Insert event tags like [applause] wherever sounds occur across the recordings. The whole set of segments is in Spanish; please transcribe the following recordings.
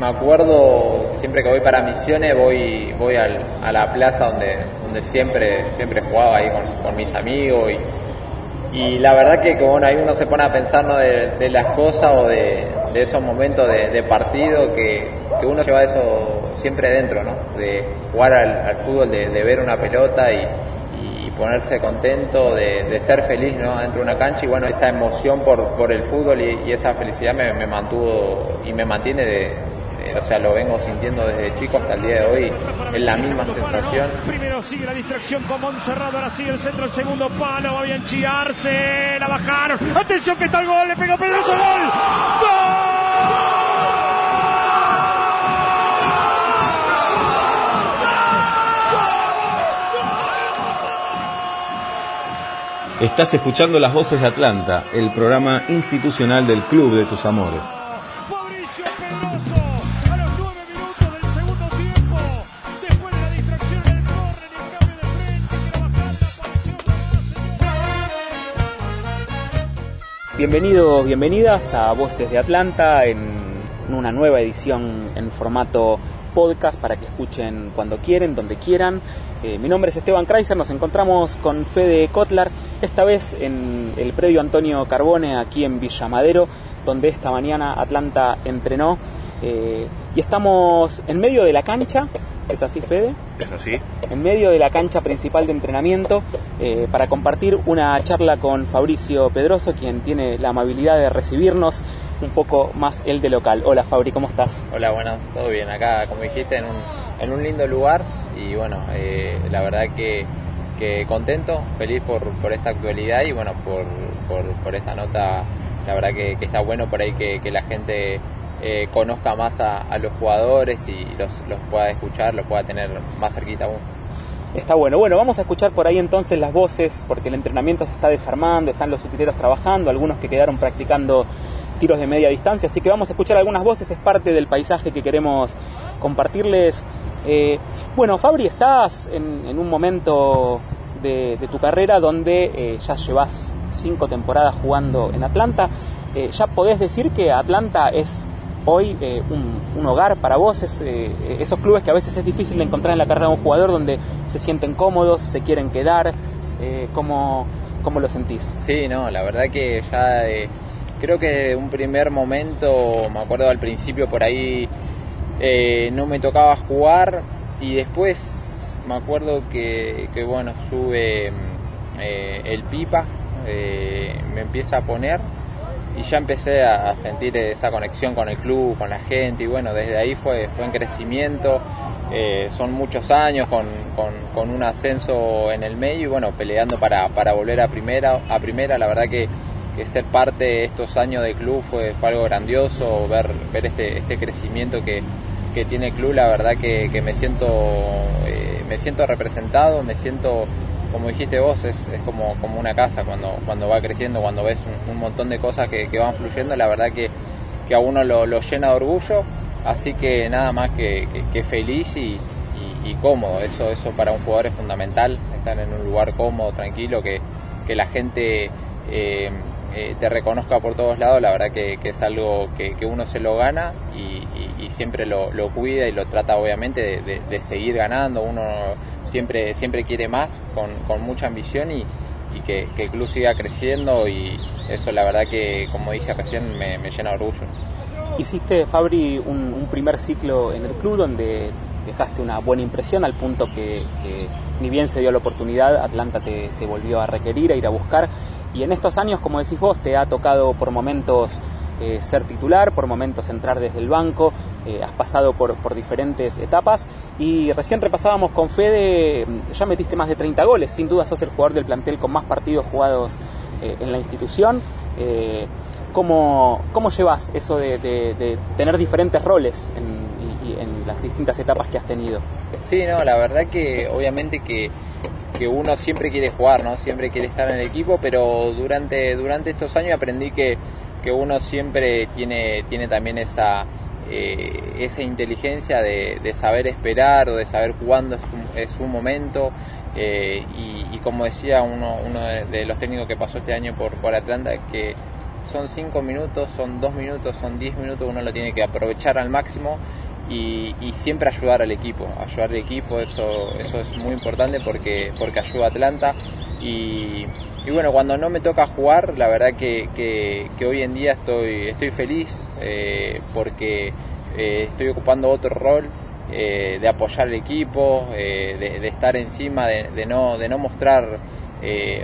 me acuerdo siempre que voy para misiones voy voy a la plaza donde donde siempre siempre jugaba ahí con, mis amigos y, y la verdad que bueno ahí uno se pone a pensar ¿no? de, las cosas o de, esos momentos de, partido que, uno lleva eso siempre dentro ¿no? de jugar al, fútbol de, ver una pelota y, ponerse contento, de, ser feliz ¿no? dentro de una cancha y bueno, esa emoción por, por el fútbol y, esa felicidad me, me, mantuvo y me mantiene de, o sea, lo vengo sintiendo desde chico hasta el día de hoy, es la misma sensación. Primero sigue la distracción con Monserrado, ahora sigue el centro, el segundo palo, va bien chiarse, la bajaron, atención que está el gol, le pegó Pedroso, gol, gol. Estás escuchando Las Voces de Atlanta, el programa institucional del Club de tus Amores. Bienvenidos, bienvenidas a Voces de Atlanta en una nueva edición en formato podcast para que escuchen cuando quieren, donde quieran. Eh, mi nombre es Esteban Kreiser, nos encontramos con Fede Kotlar, esta vez en el predio Antonio Carbone, aquí en Villa Madero, donde esta mañana Atlanta entrenó. Eh, y estamos en medio de la cancha ¿Es así, Fede? Es así. En medio de la cancha principal de entrenamiento eh, para compartir una charla con Fabricio Pedroso, quien tiene la amabilidad de recibirnos un poco más el de local. Hola Fabri, ¿cómo estás? Hola, bueno, todo bien. Acá, como dijiste, en un, en un lindo lugar y bueno, eh, la verdad que, que, contento, feliz por, por esta actualidad y bueno, por, por, por esta nota. La verdad que, que, está bueno por ahí que, que la gente eh, conozca más a, los jugadores y los, los pueda escuchar, los pueda tener más cerquita aún. Está bueno. Bueno, vamos a escuchar por ahí entonces las voces, porque el entrenamiento se está desarmando, están los utileros trabajando, algunos que quedaron practicando tiros de media distancia, así que vamos a escuchar algunas voces, es parte del paisaje que queremos compartirles. Eh, bueno, Fabri, estás en, un momento de, tu carrera donde eh, ya llevas cinco temporadas jugando en Atlanta. ya podés decir que Atlanta es hoy eh, un, hogar para vos, eh, esos clubes que a veces es difícil de encontrar en la carrera de un jugador donde se sienten cómodos, se quieren quedar, eh, ¿cómo, ¿cómo, lo sentís? Sí, no, la verdad que ya creo que un primer momento, me acuerdo al principio por ahí no me tocaba jugar y después me acuerdo que, que bueno, sube el pipa, me empieza a poner y ya empecé a, sentir esa conexión con el club, con la gente y bueno, desde ahí fue, fue en crecimiento, eh, son muchos años con, con, un ascenso en el medio y bueno, peleando para, para volver a primera, a primera, la verdad que, ser parte de estos años de club fue, fue algo grandioso, ver, ver este, este crecimiento que, que tiene el club, la verdad que, que me siento eh, me siento representado, me siento como dijiste vos, es, es como, como una casa cuando, cuando va creciendo, cuando ves un, montón de cosas que, van fluyendo, la verdad que, que a uno lo, llena de orgullo, así que nada más que, que, feliz y, y, cómodo, eso, eso para un jugador es fundamental, estar en un lugar cómodo, tranquilo, que, que la gente eh, eh, te reconozca por todos lados, la verdad que, es algo que, uno se lo gana y, siempre lo, cuida y lo trata obviamente de, seguir ganando, uno siempre, siempre quiere más, con, mucha ambición y, que, el club siga creciendo y eso la verdad que como dije recién me, llena de orgullo. Hiciste Fabri un, primer ciclo en el club donde dejaste una buena impresión al punto que, ni bien se dio la oportunidad, Atlanta te volvió a requerir, a ir a buscar y en estos años, como decís vos, te ha tocado por momentos eh, ser titular, por momentos entrar desde el banco, eh, has pasado por, por, diferentes etapas y recién repasábamos con Fede, mm, ya metiste más de 30 goles, sin duda sos el jugador del plantel con más partidos jugados eh, en la institución. ¿cómo, ¿Cómo llevas eso de, tener diferentes roles en, en las distintas etapas que has tenido? Sí, no, la verdad que obviamente que que uno siempre quiere jugar, ¿no? Siempre quiere estar en el equipo, pero durante, durante estos años aprendí que, que uno siempre tiene, tiene también esa, eh, esa inteligencia de, saber esperar o de saber cuándo es un, momento. Eh, y, como decía uno, uno de los técnicos que pasó este año por, por Atlanta, que, son 5 minutos, son 2 minutos, son 10 minutos, uno lo tiene que aprovechar al máximo y, siempre ayudar al equipo, ayudar al equipo, eso, eso es muy importante porque, porque ayuda a Atlanta. Y, bueno, cuando no me toca jugar, la verdad que, que, hoy en día estoy, estoy feliz eh, porque eh, estoy ocupando otro rol eh, de apoyar al equipo, de, estar encima, de, no, de no mostrar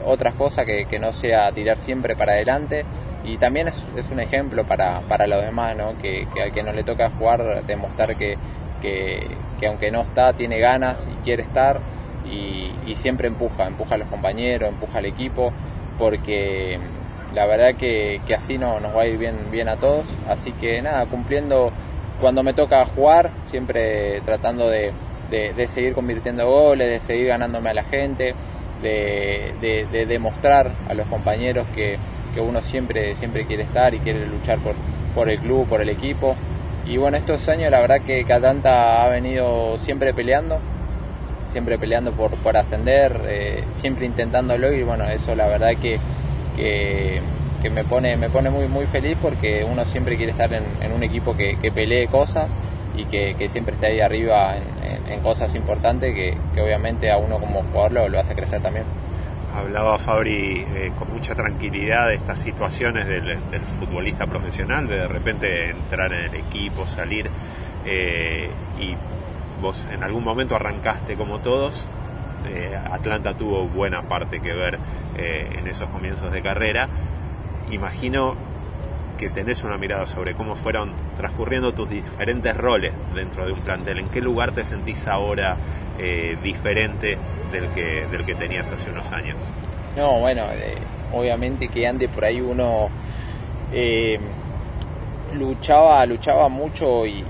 otras cosas que no sea tirar siempre para adelante y también es, un ejemplo para, para, los demás, ¿no? que, que, al que no le toca jugar, demostrar que, que, aunque no está, tiene ganas y quiere estar y, siempre empuja, empuja a los compañeros, empuja al equipo, porque la verdad que, así no, nos va a ir bien, bien a todos. Así que nada, cumpliendo cuando me toca jugar, siempre tratando de, de, seguir convirtiendo goles, de seguir ganándome a la gente, de, de demostrar a los compañeros que que uno siempre, siempre quiere estar y quiere luchar por, por el club, por el equipo. Y bueno, estos años la verdad que Atlanta ha venido siempre peleando, siempre peleando por, por ascender, eh, siempre intentándolo y bueno, eso la verdad que, que, me pone, me pone muy, muy feliz porque uno siempre quiere estar en, un equipo que, que, pelee cosas y que, siempre esté ahí arriba en, cosas importantes que, obviamente a uno como jugador lo, lo hace crecer también hablaba Fabri eh, con mucha tranquilidad de estas situaciones del, futbolista profesional, de de repente entrar en el equipo, salir, eh, y vos en algún momento arrancaste como todos, eh, Atlanta tuvo buena parte que ver en esos comienzos de carrera, imagino que tenés una mirada sobre cómo fueron transcurriendo tus diferentes roles dentro de un plantel, en qué lugar te sentís ahora diferente del que, del que tenías hace unos años. No, bueno, eh, obviamente que antes por ahí uno eh, luchaba, luchaba mucho y,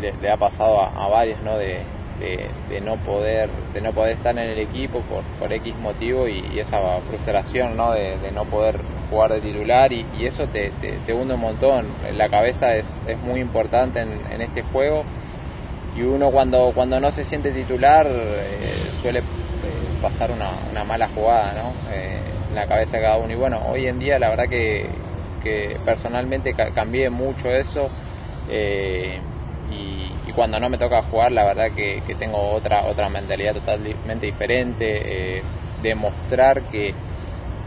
le, ha pasado a, varios, ¿no? De, no poder de no poder estar en el equipo por, por X motivo y, esa frustración ¿no? de, no poder jugar de titular y, eso te, te, hunde un montón la cabeza es, es muy importante en, en este juego y uno cuando, cuando no se siente titular eh, suele eh, pasar una, una, mala jugada ¿no? Eh, en la cabeza de cada uno. Y bueno, hoy en día la verdad que, que personalmente cambié mucho eso y, cuando no me toca jugar la verdad que, que tengo otra, otra mentalidad totalmente diferente, demostrar que,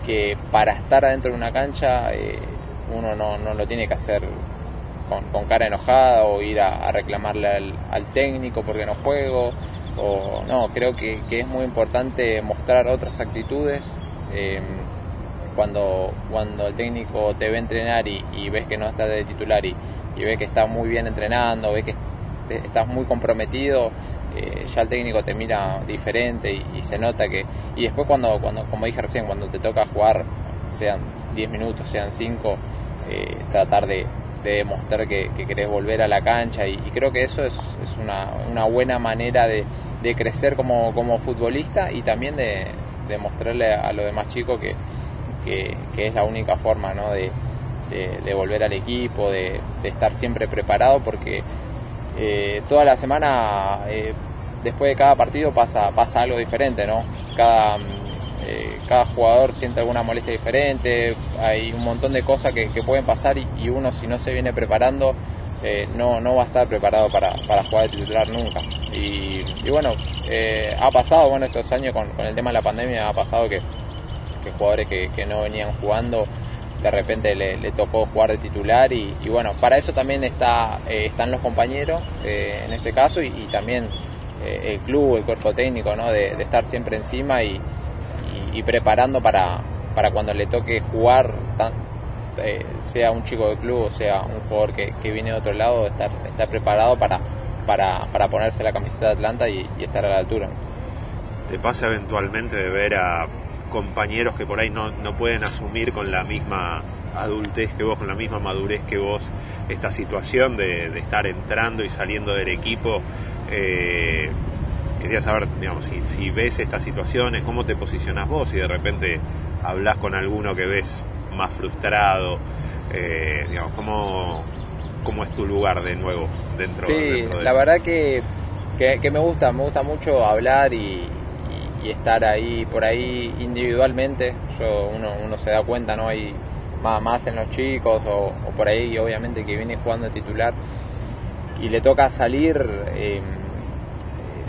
que para estar adentro de una cancha uno no, no lo tiene que hacer con, cara enojada o ir a, reclamarle al, técnico porque no juego. O, no, creo que, es muy importante mostrar otras actitudes. Em, cuando, cuando el técnico te ve entrenar y, ves que no estás de titular y, y ves que estás muy bien entrenando, ves que estás muy comprometido, eh, ya el técnico te mira diferente y, se nota que... Y después cuando, cuando, como dije recién, cuando te toca jugar, sean 10 minutos, sean 5, eh, tratar de, de demostrar que, querés volver a la cancha y, creo que eso es, una, buena manera de, crecer como, futbolista y también de, demostrarle a los demás chicos que, es la única forma de, volver al equipo, de, estar siempre preparado porque eh, toda la semana eh, después de cada partido pasa, pasa algo diferente, ¿no? Cada, eh, cada jugador siente alguna molestia diferente, hay un montón de cosas que, pueden pasar y, uno si no se viene preparando eh, no, no va a estar preparado para, jugar de titular nunca. Y, bueno, eh, ha pasado, bueno, estos años con, el tema de la pandemia ha pasado que, jugadores que, no venían jugando de repente le, tocó jugar de titular y, bueno, para eso también está, están los compañeros en este caso y, también el club, el cuerpo técnico, ¿no? de estar siempre encima y, y, preparando para, para cuando le toque jugar, eh, sea un chico de club o sea un jugador que, que viene de otro lado, estar, estar preparado para, para, para ponerse la camiseta de Atlanta y, estar a la altura. ¿Te pasa eventualmente de ver a compañeros que por ahí no, no pueden asumir con la misma adultez que vos, con la misma madurez que vos, esta situación de, de estar entrando y saliendo del equipo? Eh, quería saber, digamos, si, ves estas situaciones, cómo te posicionas vos y de repente hablas con alguno que ves más frustrado, eh, digamos, ¿cómo, ¿cómo, es tu lugar de nuevo dentro, sí, la verdad que, que, me gusta, me gusta mucho hablar y, estar ahí por ahí individualmente. Uno, uno se da cuenta, ¿no? Hay, más, en los chicos o, por ahí obviamente que viene jugando titular y le toca salir, eh,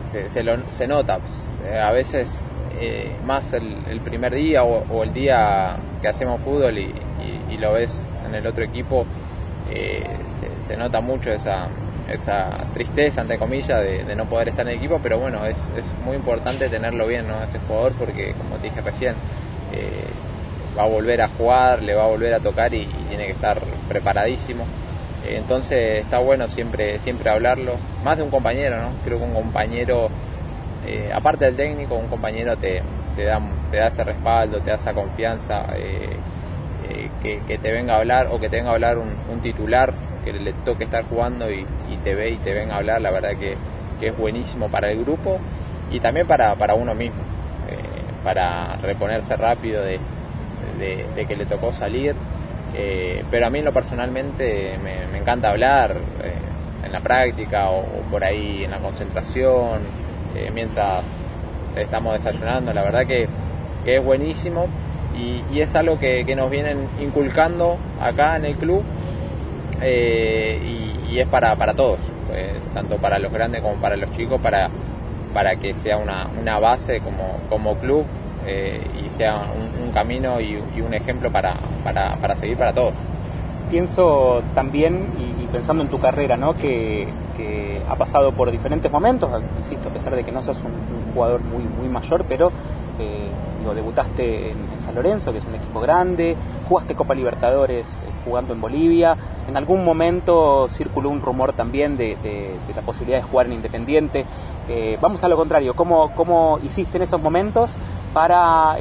se, se, nota. Pues, a veces eh, más el, primer día o, el día que hacemos fútbol y, lo ves en el otro equipo, eh, se, nota mucho esa, esa tristeza, entre comillas, de, no poder estar en el equipo, pero bueno, es, es muy importante tenerlo bien, ¿no? Ese jugador, porque como te dije recién, eh, va a volver a jugar, le va a volver a tocar y, tiene que estar preparadísimo. entonces está bueno siempre, siempre hablarlo, más de un compañero, ¿no? Creo que un compañero eh, aparte del técnico, un compañero te, te, da, te da ese respaldo, te da esa confianza, eh, eh, que, te venga a hablar o que te venga a hablar un, titular que le toque estar jugando y, te ve y te venga a hablar, la verdad que, es buenísimo para el grupo y también para, para uno mismo, para reponerse rápido de, que le tocó salir. pero a mí lo personalmente me, encanta hablar en la práctica o por ahí en la concentración eh, mientras estamos desayunando. La verdad que, es buenísimo y, es algo que, nos vienen inculcando acá en el club eh, y, es para, para todos, eh, tanto para los grandes como para los chicos, para, para que sea una, una base como, como club y sea un, camino y, un ejemplo para, para, para seguir para todos. Pienso también, pensando en tu carrera, ¿no? que, ha pasado por diferentes momentos, insisto, a pesar de que no seas un, jugador muy, muy mayor, pero eh, digo, debutaste en, San Lorenzo, que es un equipo grande, jugaste Copa Libertadores eh, jugando en Bolivia, en algún momento circuló un rumor también de, la posibilidad de jugar en Independiente. Eh, vamos a lo contrario, ¿cómo, ¿cómo hiciste en esos momentos para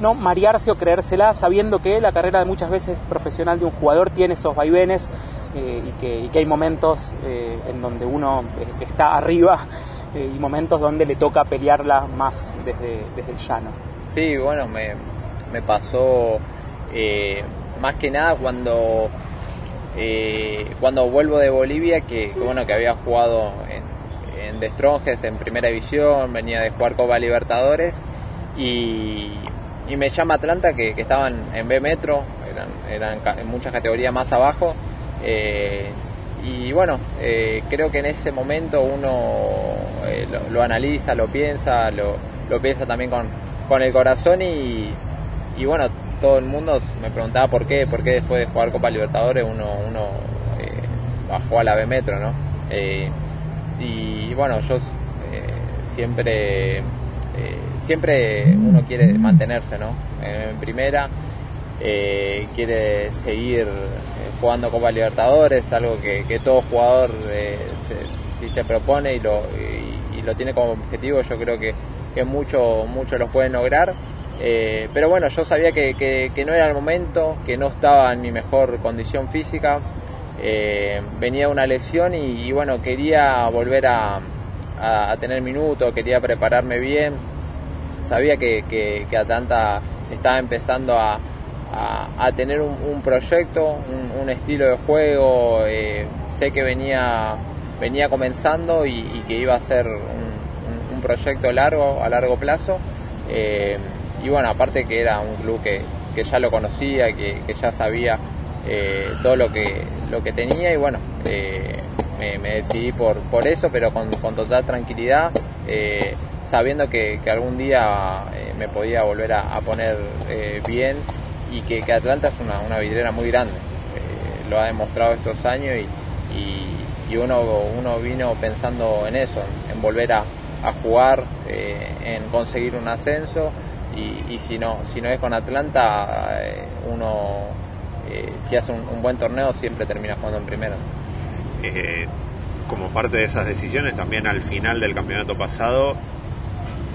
no marearse o creérsela sabiendo que la carrera de muchas veces profesional de un jugador tiene esos vaivenes eh, y, que, hay momentos eh, en donde uno eh, está arriba [laughs] y momentos donde le toca pelearla más desde, desde el llano. Sí, bueno, me, me pasó más que nada cuando, cuando vuelvo de Bolivia, que, bueno, que había jugado en, en Destronjes en Primera División, venía de jugar Copa Libertadores y y me llama Atlanta que, estaban en B Metro, eran, en muchas categorías más abajo. Eh, y bueno, eh, creo que en ese momento uno eh, lo, analiza, lo piensa, lo, piensa también con, con el corazón y, y, bueno, todo el mundo me preguntaba por qué, por qué después de jugar Copa Libertadores uno, uno bajó a la B Metro, ¿no? y bueno, yo siempre siempre uno quiere mantenerse ¿no? en primera, quiere seguir jugando Copa Libertadores, algo que, todo jugador si se propone y lo, tiene como objetivo, yo creo que, que muchos mucho lo pueden lograr. pero bueno, yo sabía que, no era el momento, que no estaba en mi mejor condición física, venía una lesión y bueno, quería volver a, a, tener minutos, quería prepararme bien. Sabía que, que, Atlanta estaba empezando a, a, tener un, proyecto, un, estilo de juego. Eh, sé que venía, venía comenzando y, que iba a ser un, proyecto largo, a largo plazo. Eh, y bueno, aparte que era un club que, que ya lo conocía, que, que ya sabía eh, todo lo que, lo que tenía y bueno, me, decidí por, por eso, pero con, total tranquilidad, sabiendo que, algún día me podía volver a, poner bien y que, Atlanta es una, una vidriera muy grande. lo ha demostrado estos años y, uno, uno vino pensando en eso, en, volver a, jugar, en conseguir un ascenso y, si, no, si no es con Atlanta, uno si hace un, un, buen torneo siempre termina jugando en primera. Eh, como parte de esas decisiones, también al final del campeonato pasado,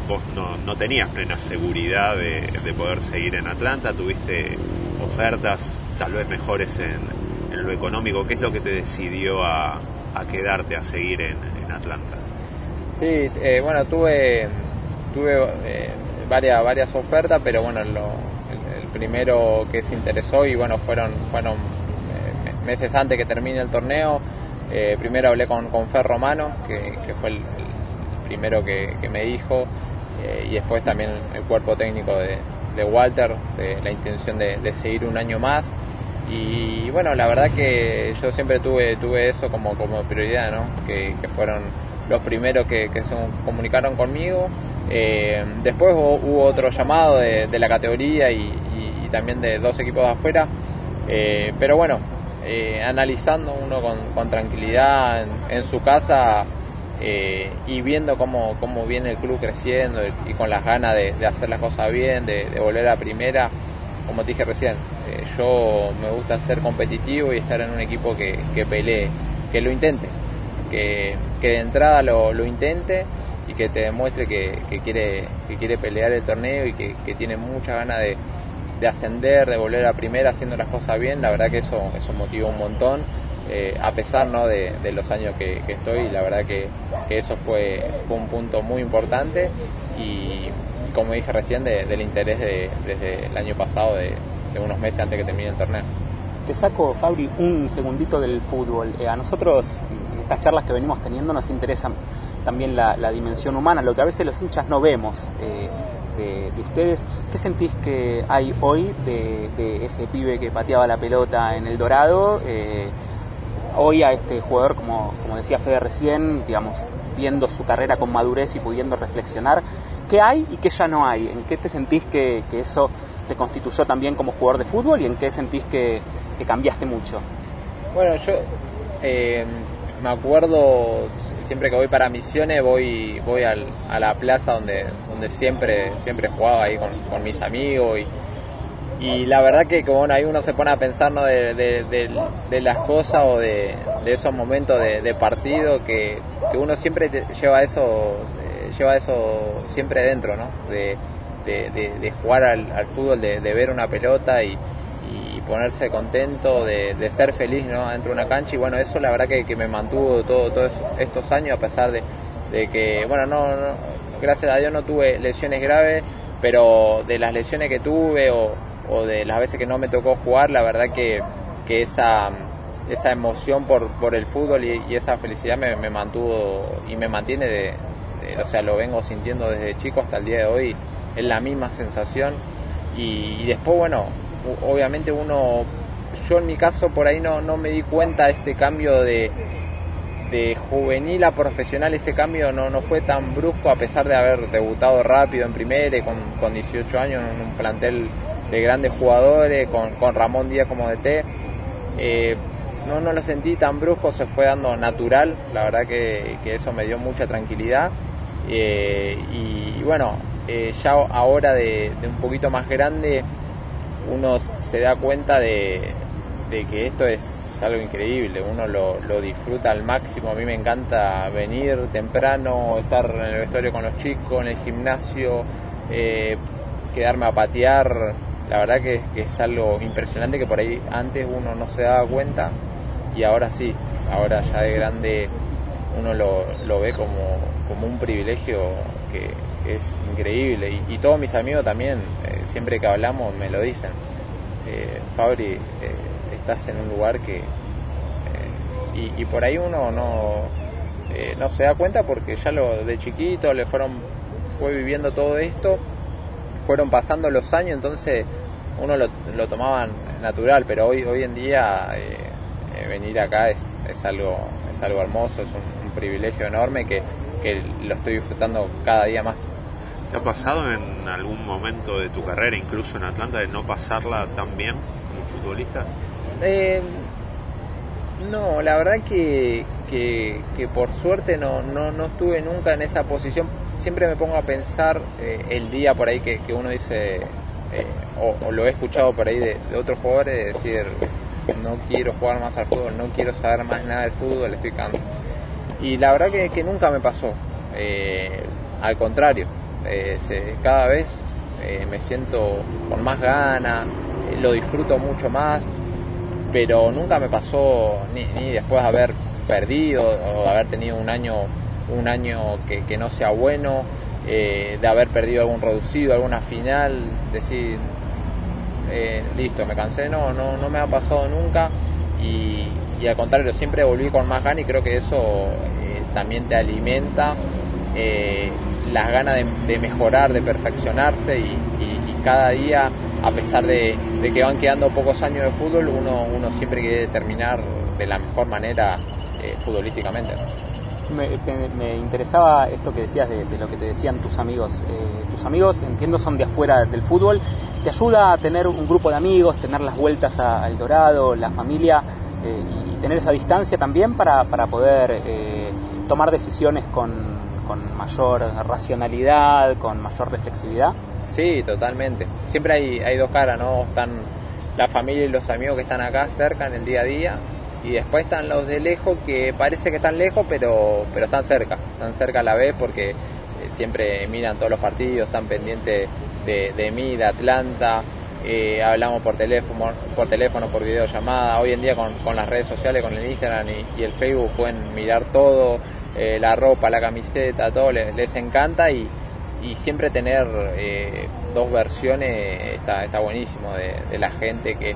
vos no, tenías plena seguridad de, poder seguir en Atlanta, tuviste ofertas tal vez mejores en, lo económico. ¿Qué es lo que te decidió a, quedarte, a seguir en, Atlanta? Sí, eh, bueno, tuve, tuve eh, varias, varias ofertas, pero bueno, el, primero que se interesó y bueno, fueron, fueron meses antes que termine el torneo eh, primero hablé con, con Fer Romano, que, fue el, primero que, me dijo, eh, y después también el cuerpo técnico de, Walter, de la intención de, seguir un año más. Y bueno, la verdad que yo siempre tuve, tuve eso como, como prioridad, ¿no? que, fueron los primeros que, se comunicaron conmigo. Eh, después hubo, otro llamado de, la categoría y, también de dos equipos de afuera. Eh, pero bueno, eh, analizando uno con, tranquilidad en, su casa eh, y viendo cómo, cómo, viene el club creciendo y, con las ganas de, hacer las cosas bien, de, volver a primera, como te dije recién, eh, yo me gusta ser competitivo y estar en un equipo que, pelee, que lo intente, que, de entrada lo, intente y que te demuestre que, quiere, que quiere pelear el torneo y que, tiene mucha ganas de, de ascender, de volver a primera haciendo las cosas bien, la verdad que eso, eso motiva un montón, eh, a pesar ¿no? de, los años que, estoy, la verdad que, eso fue, un punto muy importante y como dije recién, del interés desde el año pasado, de, unos meses antes que termine el torneo. Te saco, Fabri, un segundito del fútbol. Eh, a nosotros, en estas charlas que venimos teniendo, nos interesa también la, dimensión humana, lo que a veces los hinchas no vemos. Eh, de, ustedes. ¿Qué sentís que hay hoy de, ese pibe que pateaba la pelota en el Dorado? Hoy a este jugador, como, como decía Fede recién, digamos, viendo su carrera con madurez y pudiendo reflexionar, ¿qué hay y qué ya no hay? ¿En qué te sentís que, eso te constituyó también como jugador de fútbol y en qué sentís que, cambiaste mucho? Bueno, yo eh, me acuerdo siempre que voy para misiones voy voy al, a la plaza donde donde siempre siempre jugaba ahí con, mis amigos y, y la verdad que como ahí uno se pone a pensar ¿no? de, las cosas o de, esos momentos de, partido que, uno siempre lleva eso eh, lleva eso siempre dentro ¿no? de, jugar al, al fútbol de, ver una pelota y, ponerse contento, de, ser feliz ¿no? dentro de una cancha y bueno, eso la verdad que, me mantuvo todo, todos estos años a pesar de, que, bueno, no, gracias a Dios no tuve lesiones graves, pero de las lesiones que tuve o, de las veces que no me tocó jugar, la verdad que, que esa, esa emoción por, por el fútbol y, esa felicidad me, mantuvo y me mantiene de, o sea, lo vengo sintiendo desde chico hasta el día de hoy, es la misma sensación. Y, y después, bueno, obviamente uno, yo en mi caso por ahí no, no me di cuenta de ese cambio de, de juvenil a profesional, ese cambio no, no fue tan brusco a pesar de haber debutado rápido en primera, con, con 18 años en un plantel de grandes jugadores, con, con Ramón Díaz como DT. Eh, no, no lo sentí tan brusco, se fue dando natural, la verdad que, que eso me dio mucha tranquilidad. Eh, y, bueno, eh, ya ahora de, de un poquito más grande, uno se da cuenta de, que esto es, algo increíble, uno lo, disfruta al máximo, a mí me encanta venir temprano, estar en el vestuario con los chicos, en el gimnasio, eh, quedarme a patear, la verdad que, es algo impresionante que por ahí antes uno no se daba cuenta y ahora sí, ahora ya de grande uno lo, ve como, como un privilegio que, es increíble y, todos mis amigos también, eh, siempre que hablamos me lo dicen. Eh, Fabri, eh, estás en un lugar que... Y, por ahí uno no, no se da cuenta porque ya lo de chiquito le fueron, fue viviendo todo esto, fueron pasando los años, entonces uno lo, lo tomaba natural, pero hoy, hoy en día venir acá es, es, algo, es algo hermoso, es un, privilegio enorme que, que lo estoy disfrutando cada día más. ¿Te ha pasado en algún momento de tu carrera, incluso en Atlanta, de no pasarla tan bien como futbolista? Eh, no, la verdad que, que, por suerte no, no, no, estuve nunca en esa posición. Siempre me pongo a pensar eh, el día por ahí que, uno dice, eh, o, lo he escuchado por ahí de, otros jugadores, decir, no quiero jugar más al fútbol, no quiero saber más nada del fútbol, estoy cansado. Y la verdad que, nunca me pasó. al contrario, eh, cada vez eh, me siento con más ganas, eh, lo disfruto mucho más, pero nunca me pasó ni, después de haber perdido o haber tenido un año, un año que, no sea bueno, de haber perdido algún reducido, alguna final, decir, listo, me cansé, no, no, no me ha pasado nunca y, al contrario, siempre volví con más ganas y creo que eso también te alimenta las ganas de, mejorar, de perfeccionarse y, cada día, a pesar de, que van quedando pocos años de fútbol, uno, uno siempre quiere terminar de la mejor manera eh, futbolísticamente. Me, interesaba esto que decías de, lo que te decían tus amigos. Eh, tus amigos, entiendo, son de afuera del fútbol. ¿Te ayuda a tener un grupo de amigos, tener las vueltas a, El Dorado, la familia eh, y tener esa distancia también para, para poder tomar decisiones con, con mayor racionalidad, con mayor reflexividad? Sí, totalmente. Siempre hay, hay dos caras, ¿no? Están la familia y los amigos que están acá cerca en el día a día y después están los de lejos que parece que están lejos pero pero están cerca. Están cerca a la vez porque eh, siempre miran todos los partidos están pendientes de, de mí de Atlanta. Eh, hablamos por teléfono por teléfono por videollamada. Hoy en día con, con las redes sociales con el Instagram y, el Facebook pueden mirar todo eh, la ropa la camiseta todo les, encanta y, y siempre tener dos versiones está, está buenísimo de, de la gente que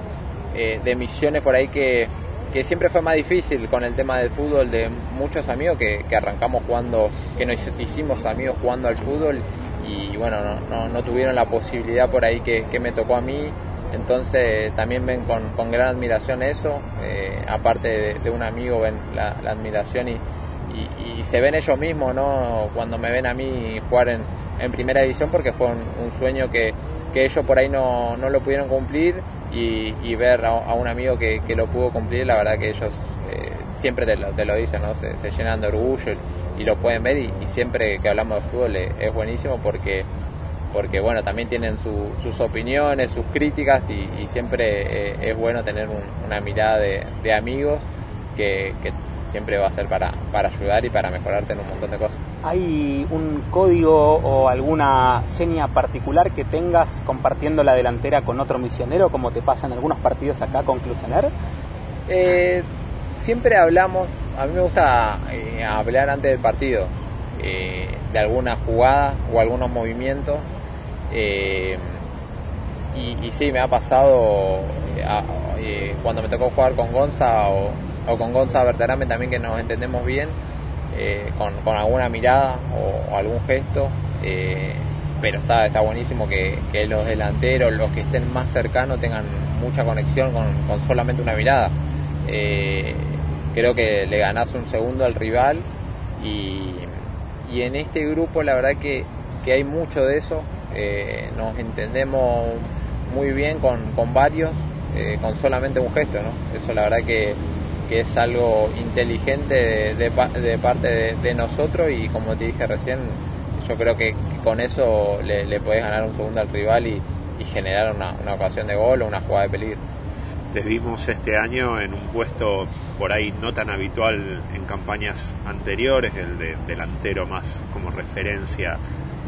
de misiones por ahí que que siempre fue más difícil con el tema del fútbol de muchos amigos que, arrancamos jugando, que nos hicimos amigos jugando al fútbol y bueno, no, tuvieron la posibilidad por ahí que, me tocó a mí. Entonces también ven con, gran admiración eso, eh, aparte de, un amigo ven la, admiración y, se ven ellos mismos, ¿no? Cuando me ven a mí jugar en, en primera división porque fue un, sueño que, que ellos por ahí no, no lo pudieron cumplir y, ver a, un amigo que, lo pudo cumplir, la verdad que ellos eh, siempre te lo, te lo, dicen, ¿no? Se, llenan de orgullo y, lo pueden ver y, siempre que hablamos de fútbol es, buenísimo porque porque bueno, también tienen sus opiniones, sus críticas y, siempre eh, es bueno tener una mirada de, amigos que, que siempre va a ser para, para ayudar y para mejorarte en un montón de cosas. ¿Hay un código o alguna seña particular que tengas compartiendo la delantera con otro misionero, como te pasa en algunos partidos acá con Clusener? Eh, siempre hablamos, a mí me gusta eh, hablar antes del partido eh, de alguna jugada o algunos movimientos. y, y, sí, me ha pasado cuando me tocó jugar con Gonza o, o con Gonza Berterame también que nos entendemos bien, eh, con, alguna mirada o, algún gesto. Eh, pero está, está buenísimo que, los delanteros, los que estén más cercanos, tengan mucha conexión con, solamente una mirada. Eh, creo que le ganás un segundo al rival y, en este grupo la verdad que, hay mucho de eso. nos entendemos muy bien con, con varios, con solamente un gesto. ¿no? Eso la verdad que que es algo inteligente de, parte de, nosotros y como te dije recién, yo creo que con eso le, le podés ganar un segundo al rival y, generar una, ocasión de gol o una jugada de peligro. Te vimos este año en un puesto por ahí no tan habitual en campañas anteriores, el de delantero más como referencia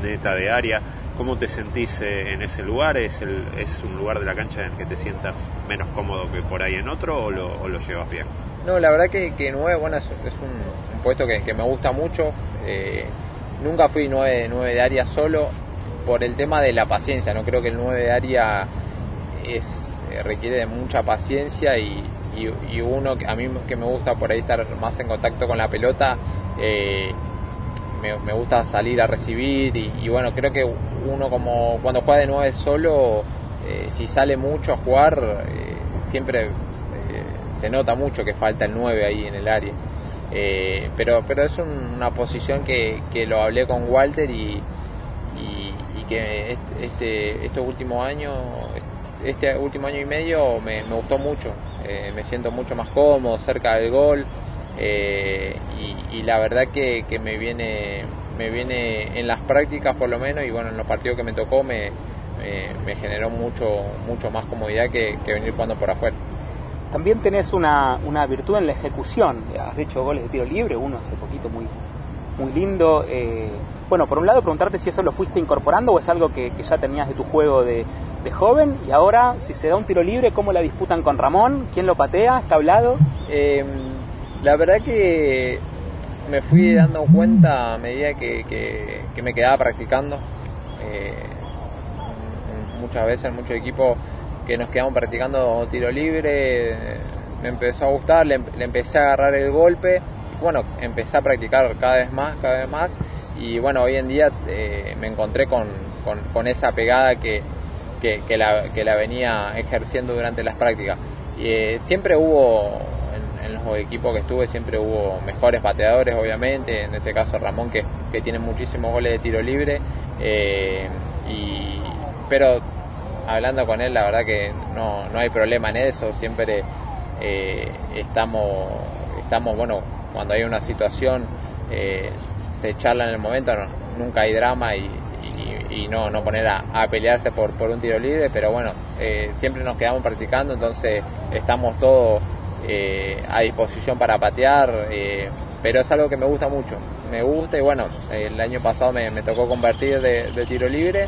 neta de área. ¿Cómo te sentís eh, en ese lugar? ¿Es, el, ¿Es un lugar de la cancha en el que te sientas menos cómodo que por ahí en otro o lo, o lo llevas bien? No, la verdad que, que 9, bueno, es, un, puesto que, me gusta mucho. Eh, nunca fui 9, 9 de área solo por el tema de la paciencia. No creo que el 9 de área es, eh, requiere de mucha paciencia y, y, uno que a mí que me gusta por ahí estar más en contacto con la pelota. Eh, me, gusta salir a recibir y, bueno, creo que uno como cuando juega de 9 solo, si sale mucho a jugar, siempre se nota mucho que falta el 9 ahí en el área. Eh, pero, pero es una posición que, lo hablé con Walter y, y, que este, este último año, este último año y medio me, gustó mucho. Eh, me siento mucho más cómodo, cerca del gol. Eh, y, la verdad que, me viene me viene en las prácticas por lo menos y bueno en los partidos que me tocó me, me, generó mucho mucho más comodidad que, que venir jugando por afuera. También tenés una, virtud en la ejecución. Has hecho goles de tiro libre, uno hace poquito muy, muy lindo. Eh, bueno, por un lado preguntarte si eso lo fuiste incorporando o es algo que, ya tenías de tu juego de, joven. Y ahora, si se da un tiro libre, ¿cómo la disputan con Ramón? ¿Quién lo patea? ¿Está hablado? Em, la verdad que me fui dando cuenta a medida que, me quedaba practicando. Eh, muchas veces en muchos equipos que nos quedamos practicando tiro libre, me empezó a gustar, le, empecé a agarrar el golpe, bueno, empecé a practicar cada vez más, cada vez más, y bueno, hoy en día eh, me encontré con, esa pegada que, que, la, que la venía ejerciendo durante las prácticas. Y, siempre hubo, en, los equipos que estuve, siempre hubo mejores pateadores, obviamente, en este caso Ramón, que, que tiene muchísimos goles de tiro libre, y, pero hablando con él, la verdad que no, no hay problema en eso, siempre estamos, estamos, bueno, cuando hay una situación eh, se charla en el momento, nunca hay drama y, no, no poner a, pelearse por, por un tiro libre, pero bueno, eh, siempre nos quedamos practicando, entonces estamos todos eh, a disposición para patear, pero es algo que me gusta mucho, me gusta y bueno, el año pasado me, tocó convertir de, tiro libre,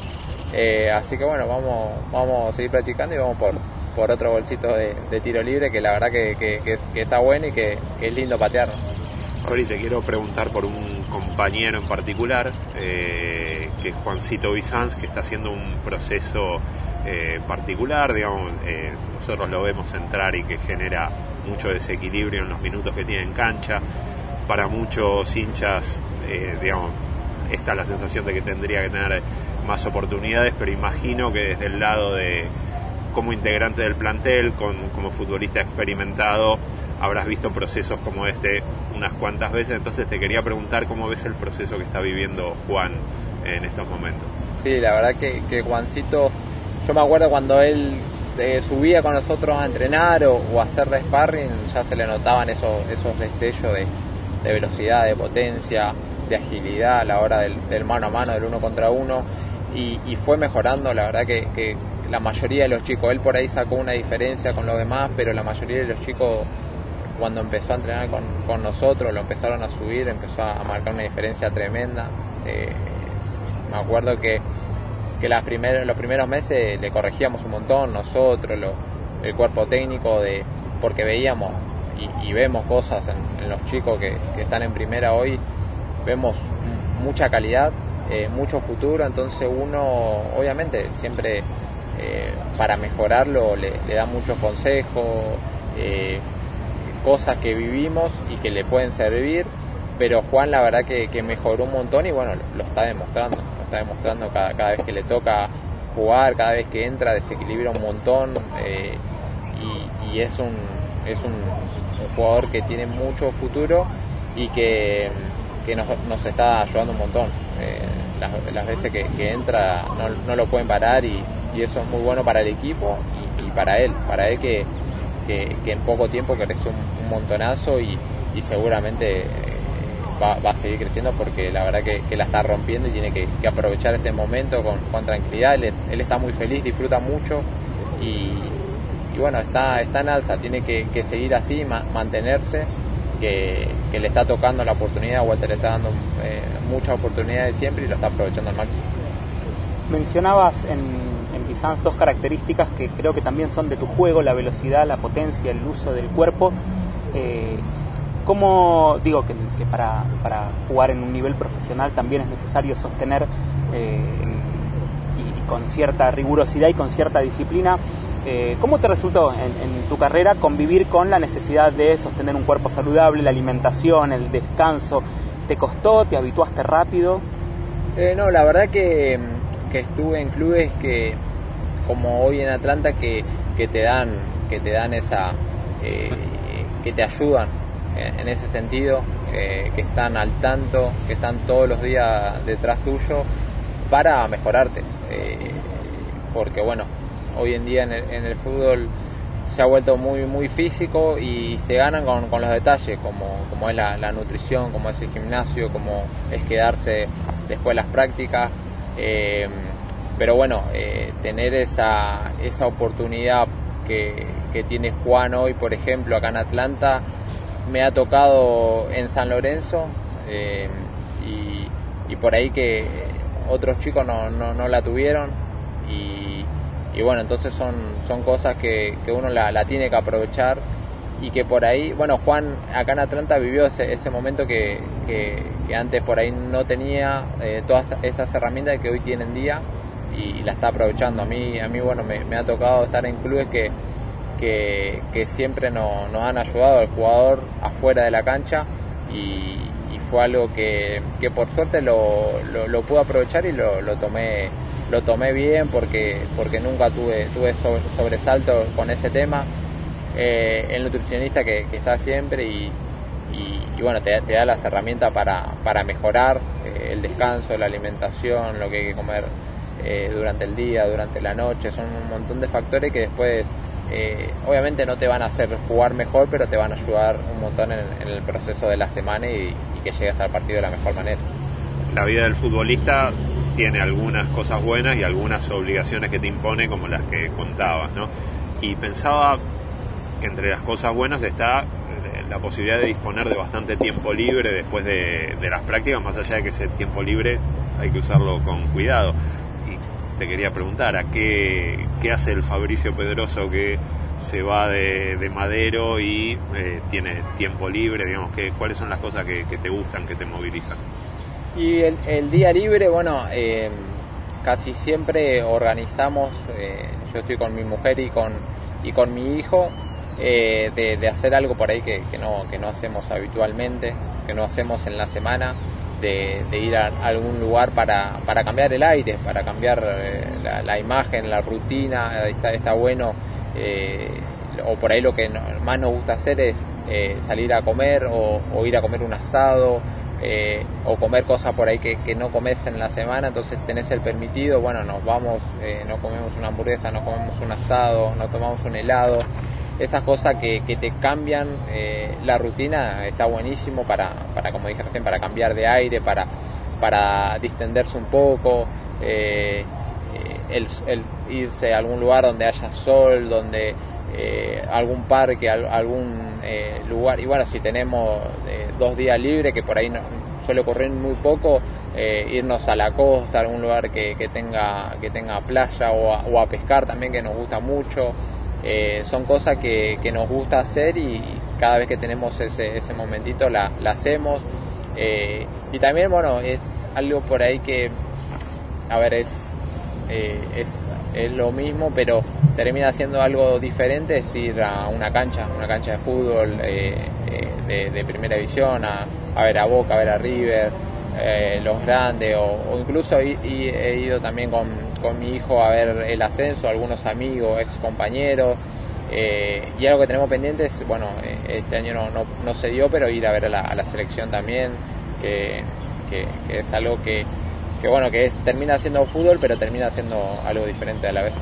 así que bueno, vamos, vamos a seguir practicando y vamos por, por otro bolsito de, tiro libre que la verdad que, está bueno y que, es lindo patear. Ahorita te quiero preguntar por un compañero en particular, eh, que es Juancito Bizanz, que está haciendo un proceso eh, particular, digamos, eh, nosotros lo vemos entrar y que genera mucho desequilibrio en los minutos que tiene en cancha. Para muchos hinchas, digamos, está la sensación de que tendría que tener más oportunidades, pero imagino que desde el lado de como integrante del plantel, con, como futbolista experimentado, habrás visto procesos como este unas cuantas veces, entonces te quería preguntar cómo ves el proceso que está viviendo Juan en estos momentos. Sí, la verdad que, Juancito, yo me acuerdo cuando él eh, subía con nosotros a entrenar o, a hacer de sparring, ya se le notaban esos, esos destellos de, velocidad, de potencia, de agilidad a la hora del, mano a mano, del uno contra uno, y, fue mejorando, la verdad que la mayoría de los chicos, él por ahí sacó una diferencia con los demás, pero la mayoría de los chicos cuando empezó a entrenar con, nosotros, lo empezaron a subir, empezó a marcar una diferencia tremenda. Eh, me acuerdo que, que las los primeros meses le corregíamos un montón nosotros, el cuerpo técnico, de porque veíamos y, vemos cosas en, los chicos que, están en primera hoy, vemos mucha calidad, eh, mucho futuro, entonces uno obviamente siempre eh, para mejorarlo le, da muchos consejos, eh, cosas que vivimos y que le pueden servir, pero Juan la verdad que, mejoró un montón y bueno, lo está demostrando, lo está demostrando cada, vez que le toca jugar, cada vez que entra desequilibra un montón eh, y, es, un, es un, jugador que tiene mucho futuro y que, nos, está ayudando un montón. Las, veces que, entra no, no, lo pueden parar y, y eso es muy bueno para el equipo y, para él, para él que, en poco tiempo creció un, montonazo y, seguramente eh, va, a seguir creciendo porque la verdad que, la está rompiendo y tiene que, aprovechar este momento con, tranquilidad. Él, está muy feliz, disfruta mucho y, bueno, está, está en alza, tiene que, seguir así, mantenerse. Que, le está tocando la oportunidad, Walter le está dando eh, muchas oportunidades siempre y lo está aprovechando al máximo. Mencionabas en quizás dos características que creo que también son de tu juego, la velocidad, la potencia, el uso del cuerpo. Eh, ¿Cómo digo que, para, jugar en un nivel profesional también es necesario sostener eh, y, con cierta rigurosidad y con cierta disciplina? Eh, ¿Cómo te resultó en, tu carrera convivir con la necesidad de sostener un cuerpo saludable, la alimentación, el descanso? ¿Te costó? ¿Te habituaste rápido? no, la verdad que, estuve en clubes que, como hoy en Atlanta que, te dan que te dan esa eh, que te ayudan en, ese sentido eh, que están al tanto que están todos los días detrás tuyo para mejorarte eh, porque bueno hoy en día en el, fútbol se ha vuelto muy muy físico y se ganan con, los detalles como, como es la, nutrición como es el gimnasio como es quedarse después de las prácticas. Pero bueno, eh, tener esa, esa oportunidad que, tiene Juan hoy, por ejemplo, acá en Atlanta, me ha tocado en San Lorenzo eh, y, por ahí que otros chicos no, no, la tuvieron y, bueno, entonces son, son cosas que, uno la, tiene que aprovechar y que por ahí, bueno, Juan acá en Atlanta vivió ese, ese momento que, antes por ahí no tenía eh, todas estas herramientas que hoy tiene en día y, la está aprovechando. A mí, a mí bueno, me, ha tocado estar en clubes que, que, siempre nos han ayudado al jugador afuera de la cancha y, fue algo que, por suerte lo, lo, pude aprovechar y lo, tomé lo tomé bien porque, porque nunca tuve, tuve sobresalto con ese tema. Eh, el nutricionista que, está siempre y, y, bueno, te, da las herramientas para, para mejorar eh, el descanso, la alimentación, lo que hay que comer eh, durante el día, durante la noche, son un montón de factores que después obviamente no te van a hacer jugar mejor, pero te van a ayudar un montón en, el proceso de la semana y, y que llegues al partido de la mejor manera. La vida del futbolista tiene algunas cosas buenas y algunas obligaciones que te impone como las que contabas, ¿no? Y pensaba que entre las cosas buenas está eh, la posibilidad de disponer de bastante tiempo libre después de, las prácticas, más allá de que ese tiempo libre hay que usarlo con cuidado. Y te quería preguntar, ¿a qué, qué hace el Fabricio Pedroso que se va de, Madero y eh, tiene tiempo libre? Digamos, que, ¿Cuáles son las cosas que, te gustan, que te movilizan? Y el, día libre, bueno, eh, casi siempre organizamos, yo estoy con mi mujer y con, y con mi hijo, eh, de, hacer algo por ahí que, no, que no hacemos habitualmente, que no hacemos en la semana, de, ir a algún lugar para, para cambiar el aire, para cambiar eh, la, imagen, la rutina, está, está bueno. Eh, o por ahí lo que más nos gusta hacer es salir a comer o, ir a comer un asado o comer cosas por ahí que, que, no comes en la semana, entonces tenés el permitido, bueno, nos vamos, no comemos una hamburguesa, no comemos un asado, no tomamos un helado. Esas cosas que, te cambian eh, la rutina está buenísimo para, para, como dije recién, para cambiar de aire, para, para distenderse un poco, eh, el, irse a algún lugar donde haya sol, donde eh, algún parque, algún lugar, y bueno, si tenemos dos días libres, que por ahí no, suele ocurrir muy poco, irnos a la costa, algún lugar que, tenga, que tenga playa o a pescar también, que nos gusta mucho. Eh, son cosas que, nos gusta hacer y cada vez que tenemos ese, ese momentito la, hacemos. Eh, y también, bueno, es algo por ahí que, a ver, es, eh, es, lo mismo, pero termina siendo algo diferente, es ir a una cancha, una cancha de fútbol de, primera división, a, a, ver a Boca, a ver a River, los grandes, o, incluso he ido también con, con mi hijo a ver el ascenso, algunos amigos, ex compañeros. Eh, y algo que tenemos pendiente es, bueno, eh, este año no, no, se dio, pero ir a ver a la, selección también, que, es algo que, bueno, que es, termina siendo fútbol, pero termina siendo algo diferente a la vez.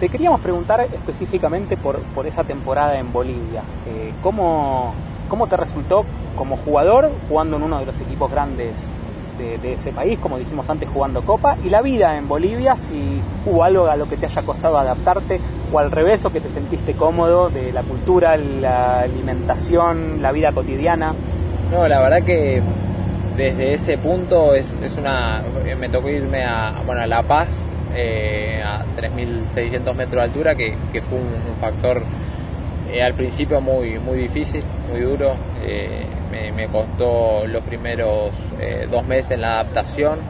Te queríamos preguntar específicamente por, por esa temporada en Bolivia. Eh, ¿cómo, ¿Cómo te resultó como jugador jugando en uno de los equipos grandes de, ese país, como dijimos antes, jugando Copa, y la vida en Bolivia, si hubo algo a lo que te haya costado adaptarte, o al revés, o que te sentiste cómodo de la cultura, la alimentación, la vida cotidiana. No, la verdad que desde ese punto es, es una me tocó irme a, bueno, a La Paz, eh, a 3.600 metros de altura, que, fue un, factor eh, al principio muy, muy difícil, muy duro. Eh, me, costó los primeros eh, dos meses en la adaptación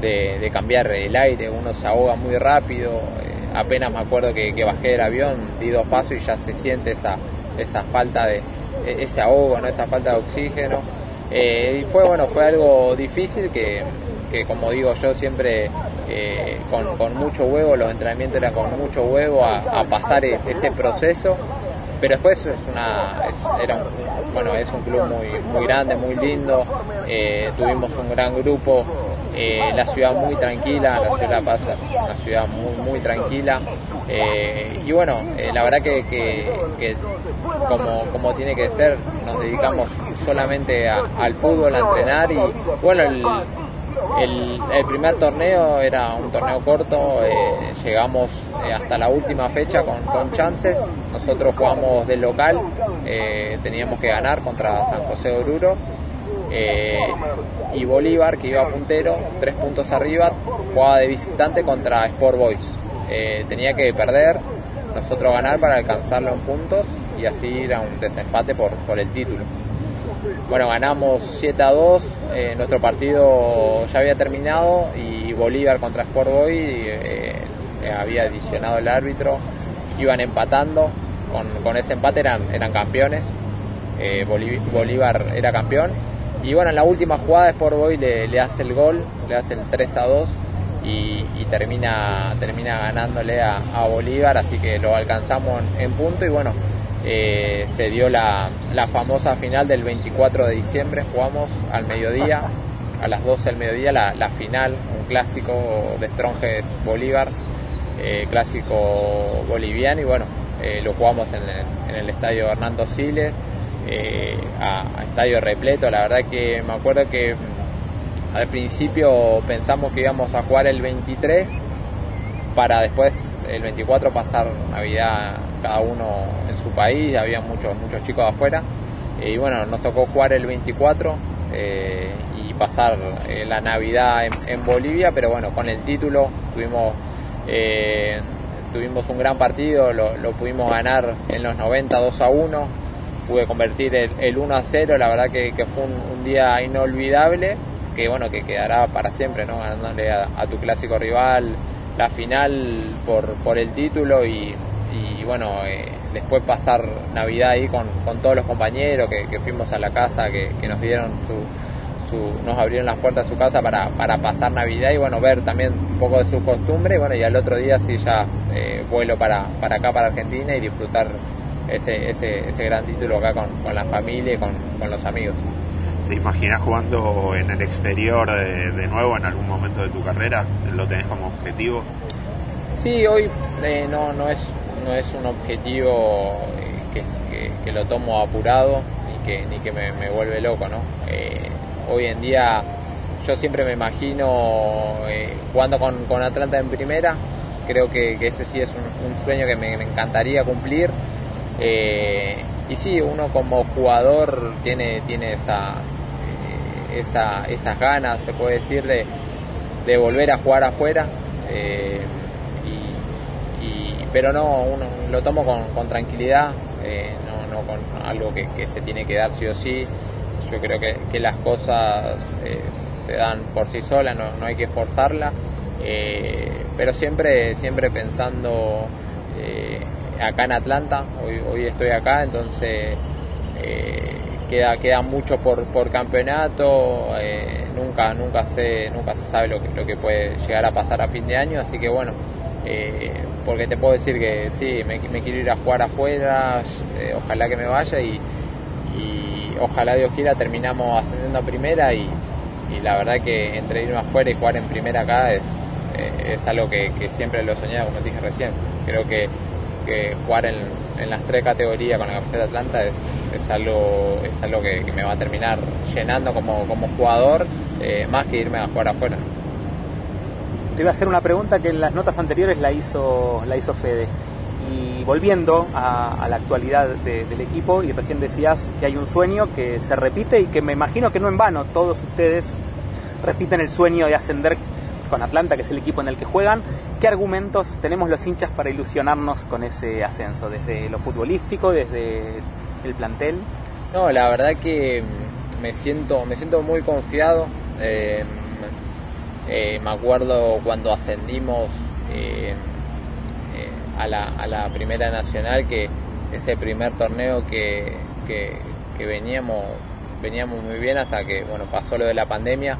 de, cambiar el aire, uno se ahoga muy rápido, eh, apenas me acuerdo que, bajé del avión, di dos pasos y ya se siente esa, esa falta de, e, ese ahogo, ¿no? esa falta de oxígeno. Eh, y fue bueno, fue algo difícil que, como digo yo siempre con, mucho huevo, los entrenamientos eran con mucho huevo a pasar e, ese proceso pero después es una era un, bueno es un club muy muy grande muy lindo eh, tuvimos un gran grupo eh, la ciudad muy tranquila la ciudad de La Paz una ciudad muy muy tranquila eh, y bueno la verdad que, como, como tiene que ser nos dedicamos solamente al fútbol a entrenar y bueno el, el, primer torneo era un torneo corto, eh, llegamos eh, hasta la última fecha con, chances. Nosotros jugamos de local, eh, teníamos que ganar contra San José Oruro. Y Bolívar, que iba puntero, tres puntos arriba, jugaba de visitante contra Sport Boys. tenía que perder, nosotros ganar para alcanzarlo en puntos y así ir a un desempate por, por el título. Bueno, ganamos 7 a 2, eh, nuestro partido ya había terminado y Bolívar contra Sport Boy eh, había adicionado el árbitro, iban empatando, con, ese empate eran, eran campeones, eh, Bolívar era campeón y bueno, en la última jugada Sport Boy le, hace el gol, le hace el 3 a 2 y, termina, termina ganándole a, Bolívar, así que lo alcanzamos en, punto y bueno, eh, se dio la, famosa final del 24 de diciembre, jugamos al mediodía, a las 12 del mediodía, la, final, un clásico de Stronges Bolívar, eh, clásico boliviano y bueno, eh, lo jugamos en el, estadio Hernando Siles, a, estadio repleto, la verdad que me acuerdo que al principio pensamos que íbamos a jugar el 23 para después el 24 pasar Navidad cada uno en su país, había muchos, muchos chicos afuera. Y bueno, nos tocó jugar el 24 eh, y pasar eh, la Navidad en, Bolivia, pero bueno, con el título tuvimos, eh, tuvimos un gran partido, lo, pudimos ganar en los 90 2 a 1, pude convertir el, 1 a 0, la verdad que, fue un día inolvidable que bueno que quedará para siempre no ganándole a, tu clásico rival la final por, por el título y, bueno eh, después pasar navidad ahí con, todos los compañeros que, fuimos a la casa que, nos dieron su, nos abrieron las puertas de su casa para, para pasar navidad y bueno ver también un poco de su costumbre bueno y al otro día sí ya eh, vuelo para, para acá para Argentina y disfrutar ese, ese, ese gran título acá con, con la familia y con, con los amigos ¿Te imaginas jugando en el exterior de, nuevo en algún momento de tu carrera? ¿Lo tenés como objetivo? Sí, hoy eh, no, no, es, no es un objetivo eh, que, lo tomo apurado ni que, ni que me, vuelve loco. ¿no? Eh, hoy en día yo siempre me imagino jugando con, Atlanta en primera. Creo que, ese sí es un, sueño que me, encantaría cumplir. Y sí, uno como jugador tiene, tiene esa, esa, esas ganas, se puede decir, de, volver a jugar afuera. Eh, y, pero no, uno lo tomo con, tranquilidad, eh, no, con algo que, se tiene que dar sí o sí. Yo creo que, las cosas eh, se dan por sí solas, no, no hay que forzarla, pero siempre, siempre pensando acá en Atlanta, hoy, hoy estoy acá, entonces queda, queda mucho por, por campeonato, eh, nunca, nunca, se, nunca se sabe lo que, lo que puede llegar a pasar a fin de año, así que bueno, eh, porque te puedo decir que sí, me, quiero ir a jugar afuera, eh, ojalá que me vaya y, ojalá Dios quiera terminamos ascendiendo a primera y, la verdad que entre irme afuera y jugar en primera acá es, es algo que, siempre lo he soñado, como dije recién, creo que, que jugar en, las tres categorías con la camiseta de Atlanta es, es algo, es algo que, me va a terminar llenando como, como jugador, eh, más que irme a jugar afuera. Te iba a hacer una pregunta que en las notas anteriores la hizo, la hizo Fede. Y volviendo a, la actualidad del equipo, y recién decías que hay un sueño que se repite y que me imagino que no en vano todos ustedes repiten el sueño de ascender con Atlanta, que es el equipo en el que juegan. ¿Qué argumentos tenemos los hinchas para ilusionarnos con ese ascenso? Desde lo futbolístico, desde el plantel. No, la verdad que me siento, me siento muy confiado. Eh, eh, me acuerdo cuando ascendimos eh, a, la, Primera Nacional, que ese primer torneo que, que veníamos, veníamos muy bien hasta que bueno, pasó lo de la pandemia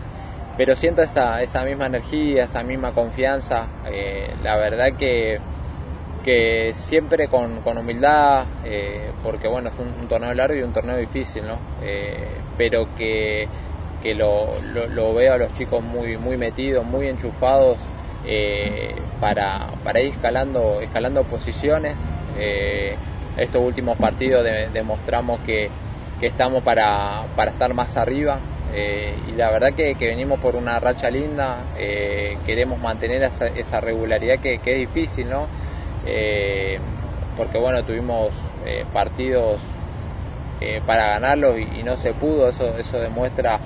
pero siento esa, esa misma energía, esa misma confianza. Eh, la verdad que, que siempre con, con humildad, eh, porque bueno, es un, torneo largo y un torneo difícil, ¿no? Eh, pero que, que lo, lo, veo a los chicos muy, muy metidos, muy enchufados para, para ir escalando, escalando posiciones. estos últimos partidos demostramos que, que estamos para, para estar más arriba, eh, y la verdad que, venimos por una racha linda, eh, queremos mantener esa, regularidad que, es difícil, ¿no? Eh, porque bueno, tuvimos partidos para ganarlos y, no se pudo, eso, eso demuestra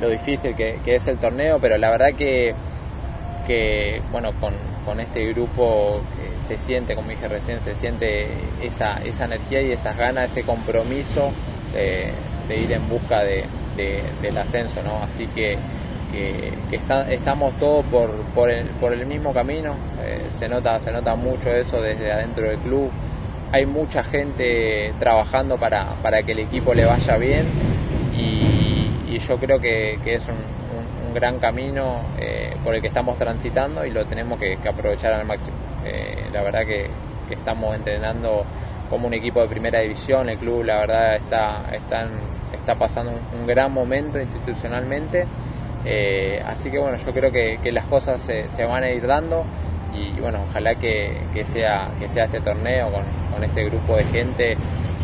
lo difícil que, es el torneo, pero la verdad que, que bueno, con, este grupo se siente, como dije recién, se siente esa, esa energía y esas ganas, ese compromiso de ir en busca de, del ascenso, ¿no? Así que, que, estamos todos por, por, el, por el mismo camino, eh, se, nota, se nota mucho eso desde adentro del club, hay mucha gente trabajando para, para que el equipo le vaya bien y, yo creo que, es un, un gran camino eh, por el que estamos transitando y lo tenemos que, aprovechar al máximo. Eh, la verdad que, estamos entrenando como un equipo de primera división, el club la verdad está, está, está pasando un, gran momento institucionalmente, así que bueno, yo creo que, las cosas se, se, van a ir dando y bueno, ojalá que, sea, que sea este torneo con, con este grupo de gente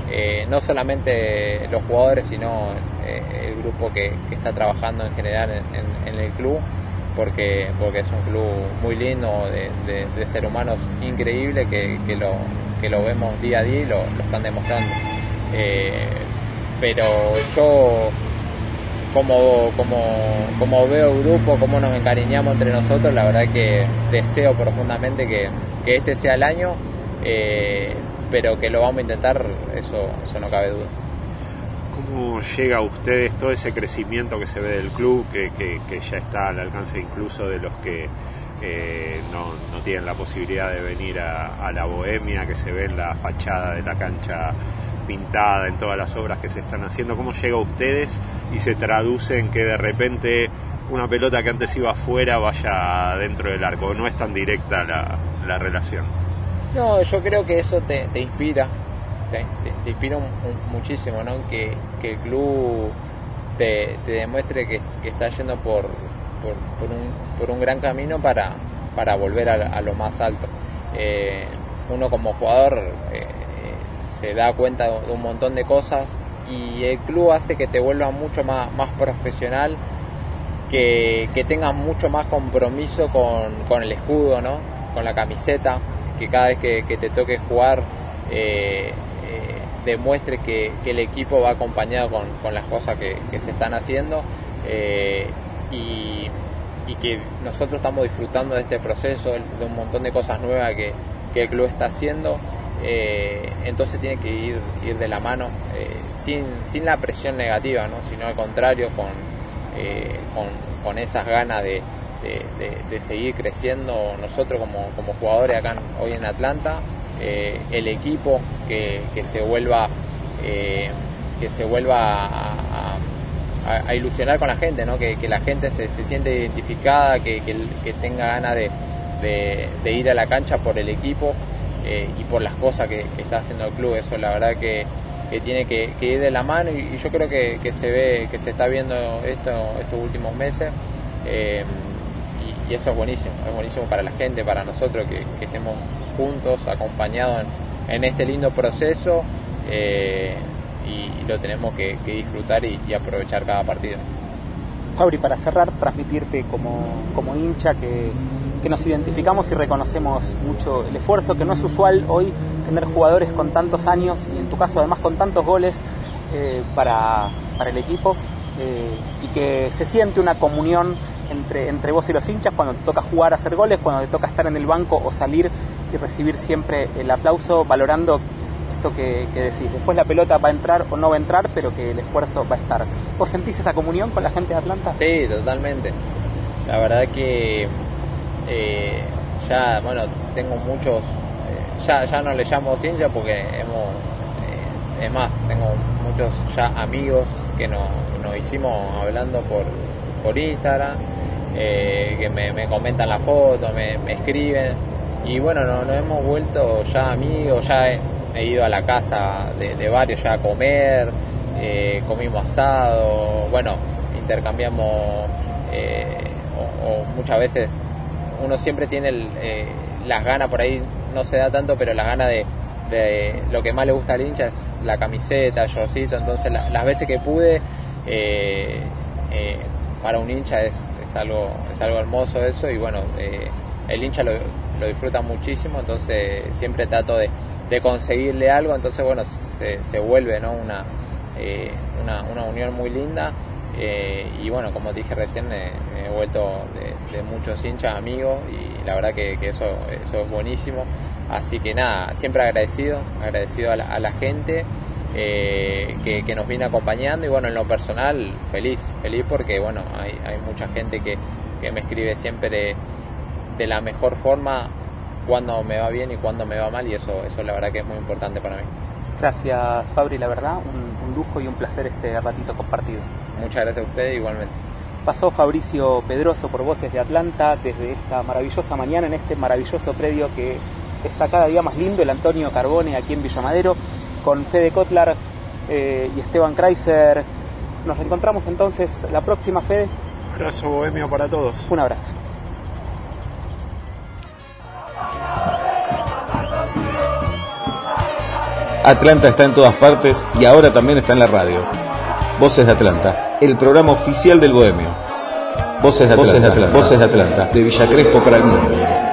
eh, no solamente los jugadores, sino eh, el grupo que, está trabajando en general en, el club, porque, porque es un club muy lindo, de, de, ser humanos increíble, que, lo, que lo vemos día a día y lo, están demostrando. Eh, pero yo, como, como, como veo grupo, cómo nos encariñamos entre nosotros, la verdad que deseo profundamente que, que este sea el año pero que lo vamos a intentar, eso, eso no cabe dudas. ¿Cómo llega a ustedes todo ese crecimiento que se ve del club, que, que, ya está al alcance incluso de los que eh, no, no, tienen la posibilidad de venir a, la bohemia, que se ve en la fachada de la cancha pintada, en todas las obras que se están haciendo? ¿Cómo llega a ustedes y se traduce en que de repente una pelota que antes iba afuera vaya dentro del arco? No es tan directa la, la relación. No, yo creo que eso te, inspira, te, inspira muchísimo, ¿no? Que, el club te, demuestre que, está yendo por, por, un, gran camino para, para volver a, lo más alto. Eh, uno como jugador eh, se da cuenta de un montón de cosas y el club hace que te vuelva mucho más, más profesional, que, que tengas mucho más compromiso con, con el escudo, ¿no? con la camiseta que cada vez que, te toque jugar eh, eh, demuestre que, el equipo va acompañado con, las cosas que, se están haciendo eh, y, que nosotros estamos disfrutando de este proceso, de un montón de cosas nuevas que, el club está haciendo. Entonces tiene que ir, ir de la mano sin, sin la presión negativa, ¿no? sino al contrario, con, con, con esas ganas de, de, seguir creciendo nosotros como, como jugadores acá hoy en Atlanta, eh, el equipo que, se vuelva eh, que se vuelva a, ilusionar con la gente, ¿no? que, la gente se, siente identificada, que, que, tenga ganas de, ir a la cancha por el equipo eh, y por las cosas que, está haciendo el club. Eso la verdad que, tiene que, ir de la mano y, yo creo que, se ve, que se está viendo esto estos últimos meses y eso es buenísimo, es buenísimo para la gente, para nosotros que, estemos juntos, acompañados en, este lindo proceso eh, y, lo tenemos que, disfrutar y, aprovechar cada partido. Fabri, para cerrar, transmitirte como, hincha que, nos identificamos y reconocemos mucho el esfuerzo, que no es usual hoy tener jugadores con tantos años y en tu caso además con tantos goles eh, para, el equipo eh, y que se siente una comunión entre, entre vos y los hinchas cuando te toca jugar, hacer goles, cuando te toca estar en el banco o salir y recibir siempre el aplauso, valorando esto que, decís. Después la pelota va a entrar o no va a entrar, pero que el esfuerzo va a estar. ¿Vos sentís esa comunión con la gente de Atlanta? Sí, totalmente. La verdad que eh, ya, bueno, tengo muchos, eh, ya, ya no le llamo hinchas porque hemos, eh, es más, tengo muchos ya amigos que nos, nos hicimos hablando por, por Instagram eh, que me, comentan la foto, me, escriben. Y bueno, nos, hemos vuelto ya amigos, ya he, ido a la casa de, varios ya a comer, eh, comimos asado, bueno, intercambiamos, eh, o, muchas veces uno siempre tiene las ganas, por ahí no se da tanto, pero las ganas de, lo que más le gusta al hincha es la camiseta, el shortcito, entonces las veces que pude, para un hincha es, algo, es algo hermoso eso y bueno, eh, el hincha lo, disfruta muchísimo, entonces siempre trato de, conseguirle algo, entonces bueno, se, vuelve ¿no? una, eh, una, una, unión muy linda eh, y bueno, como dije recién, me, he vuelto de, muchos hinchas amigos y la verdad que, eso, eso es buenísimo, así que nada, siempre agradecido, agradecido a la gente. Eh, que, nos viene acompañando y bueno, en lo personal feliz, feliz porque bueno, hay, hay mucha gente que, me escribe siempre de, la mejor forma cuando me va bien y cuando me va mal y eso, eso la verdad que es muy importante para mí. Gracias Fabri, la verdad, un, un lujo y un placer este ratito compartido. Muchas gracias a ustedes igualmente. pasó Fabricio Pedroso por Voces de Atlanta desde esta maravillosa mañana en este maravilloso predio que está cada día más lindo, el Antonio Carbone aquí en Villamadero, con Fede Kotlar eh, y Esteban Kreiser. Nos reencontramos entonces la próxima, Fede. Un abrazo bohemio para todos. Un abrazo. Atlanta está en todas partes y ahora también está en la radio. Voces de Atlanta, el programa oficial del Bohemio. Voces de Atlanta, Voces de Atlanta, de Villa Crespo para el mundo.